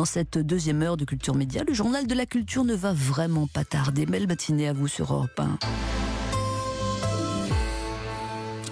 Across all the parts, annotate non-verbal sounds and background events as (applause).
Dans cette deuxième heure de Culture Média, le journal de la culture ne va vraiment pas tarder. Belle matinée à vous sur Europe 1.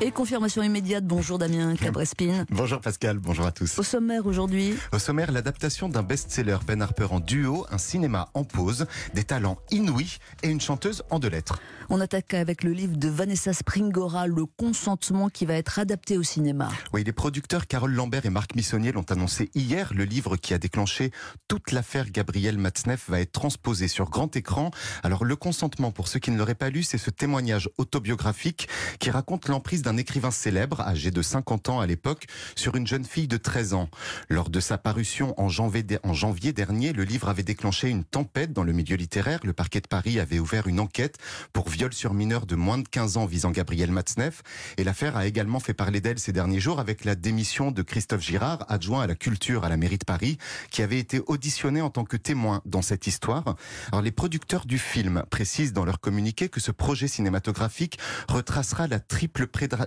Et confirmation immédiate, bonjour Damien Cabrespine. (laughs) Bonjour Pascal, bonjour à tous. Au sommaire aujourd'hui Au sommaire, l'adaptation d'un best-seller Ben Harper en duo, un cinéma en pause, des talents inouïs et une chanteuse en deux lettres. On attaque avec le livre de Vanessa Springora, Le consentement, qui va être adapté au cinéma. Oui, les producteurs Carole Lambert et Marc Missonnier l'ont annoncé hier. Le livre qui a déclenché toute l'affaire Gabriel Matzneff va être transposé sur grand écran. Alors, Le consentement, pour ceux qui ne l'auraient pas lu, c'est ce témoignage autobiographique qui raconte l'emprise d'un écrivain célèbre, âgé de 50 ans à l'époque, sur une jeune fille de 13 ans. Lors de sa parution en janvier, dernier, le livre avait déclenché une tempête dans le milieu littéraire. Le parquet de Paris avait ouvert une enquête pour viol sur mineur de moins de 15 ans visant Gabriel Matzneff. Et l'affaire a également fait parler d'elle ces derniers jours avec la démission de Christophe Girard, adjoint à la culture à la mairie de Paris, qui avait été auditionné en tant que témoin dans cette histoire. Alors les producteurs du film précisent dans leur communiqué que ce projet cinématographique retracera la triple prédation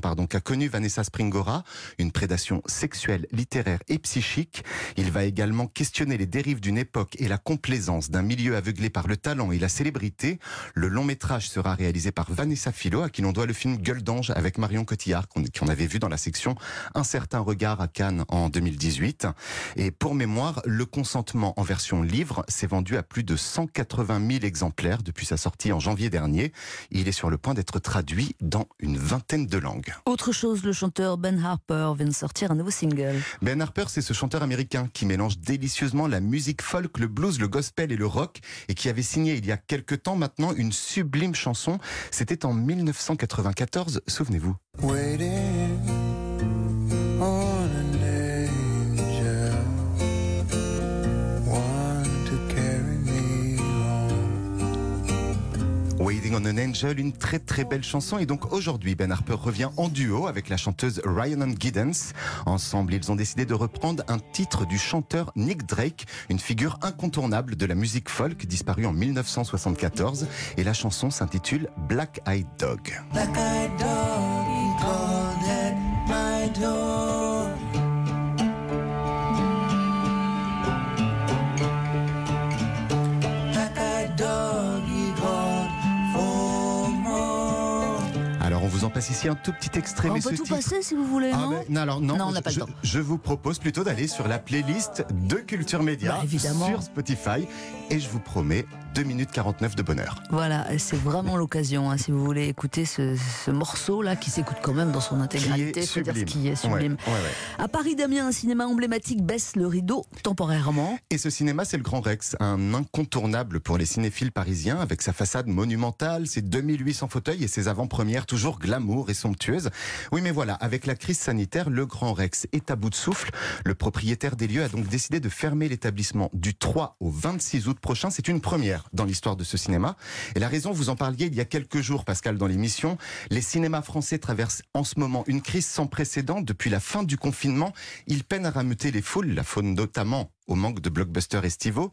pardon, qu'a connue Vanessa Springora, une prédation sexuelle, littéraire et psychique. Il va également questionner les dérives d'une époque et la complaisance d'un milieu aveuglé par le talent et la célébrité. Le long métrage sera réalisé par Vanessa Philo, à qui l'on doit le film Gueule d'ange avec Marion Cotillard, qu'on avait vu dans la section Un certain regard à Cannes en 2018. Et pour mémoire, le consentement en version livre s'est vendu à plus de 180 000 exemplaires depuis sa sortie en janvier dernier. Il est sur le point d'être traduit dans une vingtaine de langues. Autre chose, le chanteur Ben Harper vient de sortir un nouveau single. Ben Harper, c'est ce chanteur américain qui mélange délicieusement la musique folk, le blues, le gospel et le rock et qui avait signé il y a quelques temps maintenant une sublime chanson. C'était en 1994, souvenez-vous. Waiting on an Angel, une très très belle chanson. Et donc aujourd'hui, Ben Harper revient en duo avec la chanteuse Ryan Giddens. Ensemble, ils ont décidé de reprendre un titre du chanteur Nick Drake, une figure incontournable de la musique folk disparue en 1974. Et la chanson s'intitule Black Eyed Dog. Black Eyed Dog, vous en passe ici un tout petit extrait. On peut tout passer si vous voulez. Ah, non, alors non, on n'a pas je, le temps. Je vous propose plutôt d'aller sur la playlist de Culture Média bah, sur Spotify et je vous promets 2 minutes 49 de bonheur. Voilà, c'est vraiment l'occasion hein, si vous voulez écouter ce, morceau là qui s'écoute quand même dans son intégralité, qui est sublime. qui est sublime. À Paris, Damien, un cinéma emblématique baisse le rideau temporairement. Et ce cinéma, c'est le Grand Rex, un incontournable pour les cinéphiles parisiens avec sa façade monumentale, ses 2800 fauteuils et ses avant-premières toujours glamour et somptueuse. Oui, mais voilà, avec la crise sanitaire, le Grand Rex est à bout de souffle. Le propriétaire des lieux a donc décidé de fermer l'établissement du 3 au 26 août prochain. C'est une première dans l'histoire de ce cinéma. Et la raison, vous en parliez il y a quelques jours, Pascal, dans l'émission. Les cinémas français traversent en ce moment une crise sans précédent. Depuis la fin du confinement, ils peinent à rameuter les foules, la faune notamment au manque de blockbusters estivaux.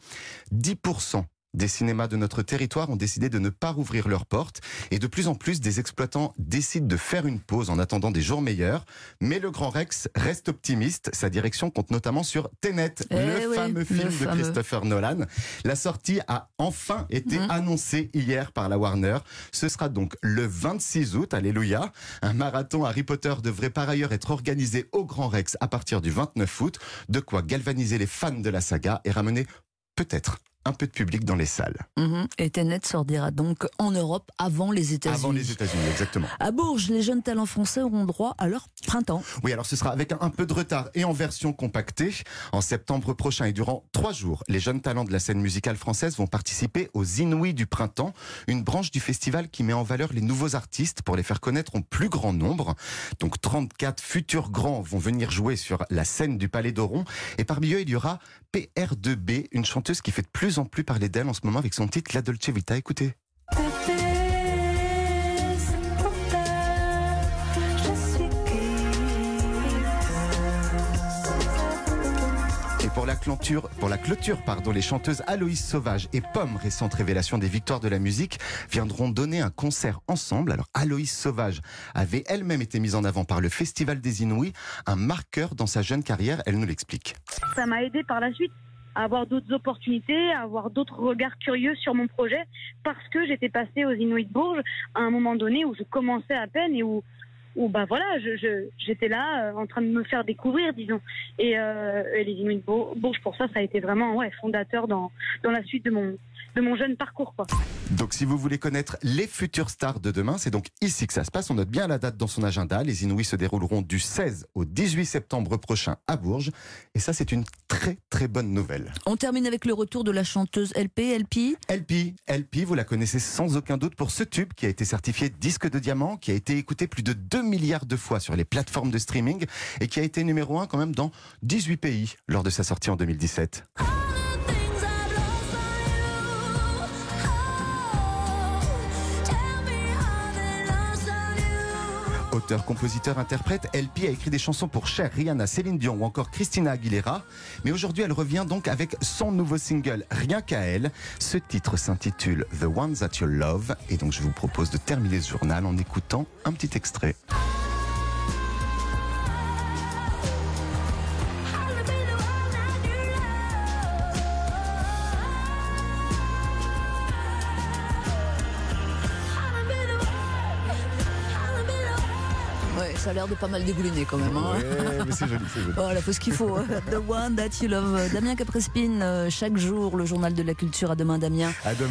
10% des cinémas de notre territoire ont décidé de ne pas rouvrir leurs portes et de plus en plus des exploitants décident de faire une pause en attendant des jours meilleurs. Mais le Grand Rex reste optimiste. Sa direction compte notamment sur Tenet, eh le fameux film de Christopher Nolan. La sortie a enfin été mhm. annoncée hier par la Warner. Ce sera donc le 26 août, alléluia. Un marathon Harry Potter devrait par ailleurs être organisé au Grand Rex à partir du 29 août. De quoi galvaniser les fans de la saga et ramener peut-être un peu de public dans les salles. Mhm. Et Tenet sortira donc en Europe avant les États-Unis. Avant les États-Unis, exactement. À Bourges, les jeunes talents français auront droit à leur printemps. Oui, alors ce sera avec un peu de retard et en version compactée. En septembre prochain et durant trois jours, les jeunes talents de la scène musicale française vont participer aux Inouïs du printemps, une branche du festival qui met en valeur les nouveaux artistes pour les faire connaître en plus grand nombre. Donc 34 futurs grands vont venir jouer sur la scène du Palais d'Oron. Et parmi eux, il y aura PR2B, une chanteuse qui fait de plus en plus parler d'elle en ce moment avec son titre La Dolce Vita. Écoutez. Pour la clôture, pour la clôture pardon, les chanteuses Aloïs Sauvage et Pomme, récente révélation des victoires de la musique, viendront donner un concert ensemble. Alors Aloïs Sauvage avait elle-même été mise en avant par le Festival des Inouïs, un marqueur dans sa jeune carrière, elle nous l'explique. Ça m'a aidé par la suite à avoir d'autres opportunités, à avoir d'autres regards curieux sur mon projet, parce que j'étais passée aux Inuits de Bourges à un moment donné où je commençais à peine et où où bah voilà, je, j'étais là euh, en train de me faire découvrir, disons. Et, euh, les Inuits Bourges, pour ça, ça a été vraiment ouais, fondateur dans, dans la suite de mon, de mon jeune parcours. Quoi. Donc si vous voulez connaître les futures stars de demain, c'est donc ici que ça se passe. On note bien la date dans son agenda. Les Inouïs se dérouleront du 16 au 18 septembre prochain à Bourges. Et ça, c'est une très très bonne nouvelle. On termine avec le retour de la chanteuse LP, LP LP, LP, vous la connaissez sans aucun doute pour ce tube qui a été certifié disque de diamant, qui a été écouté plus de 2 milliards de fois sur les plateformes de streaming et qui a été numéro 1 quand même dans 18 pays lors de sa sortie en 2017. Compositeur, interprète, LP a écrit des chansons pour Cher, Rihanna, Céline Dion ou encore Christina Aguilera. Mais aujourd'hui, elle revient donc avec son nouveau single, Rien qu'à elle. Ce titre s'intitule The One That You Love. Et donc, je vous propose de terminer ce journal en écoutant un petit extrait. Ouais, ça a l'air de pas mal dégouliner quand même. Hein. Ouais, mais c'est joli, c'est joli. Voilà, faut ce qu'il faut. (laughs) The one that you love. Damien Caprespine, euh, chaque jour, le journal de la culture. À demain, Damien. À demain.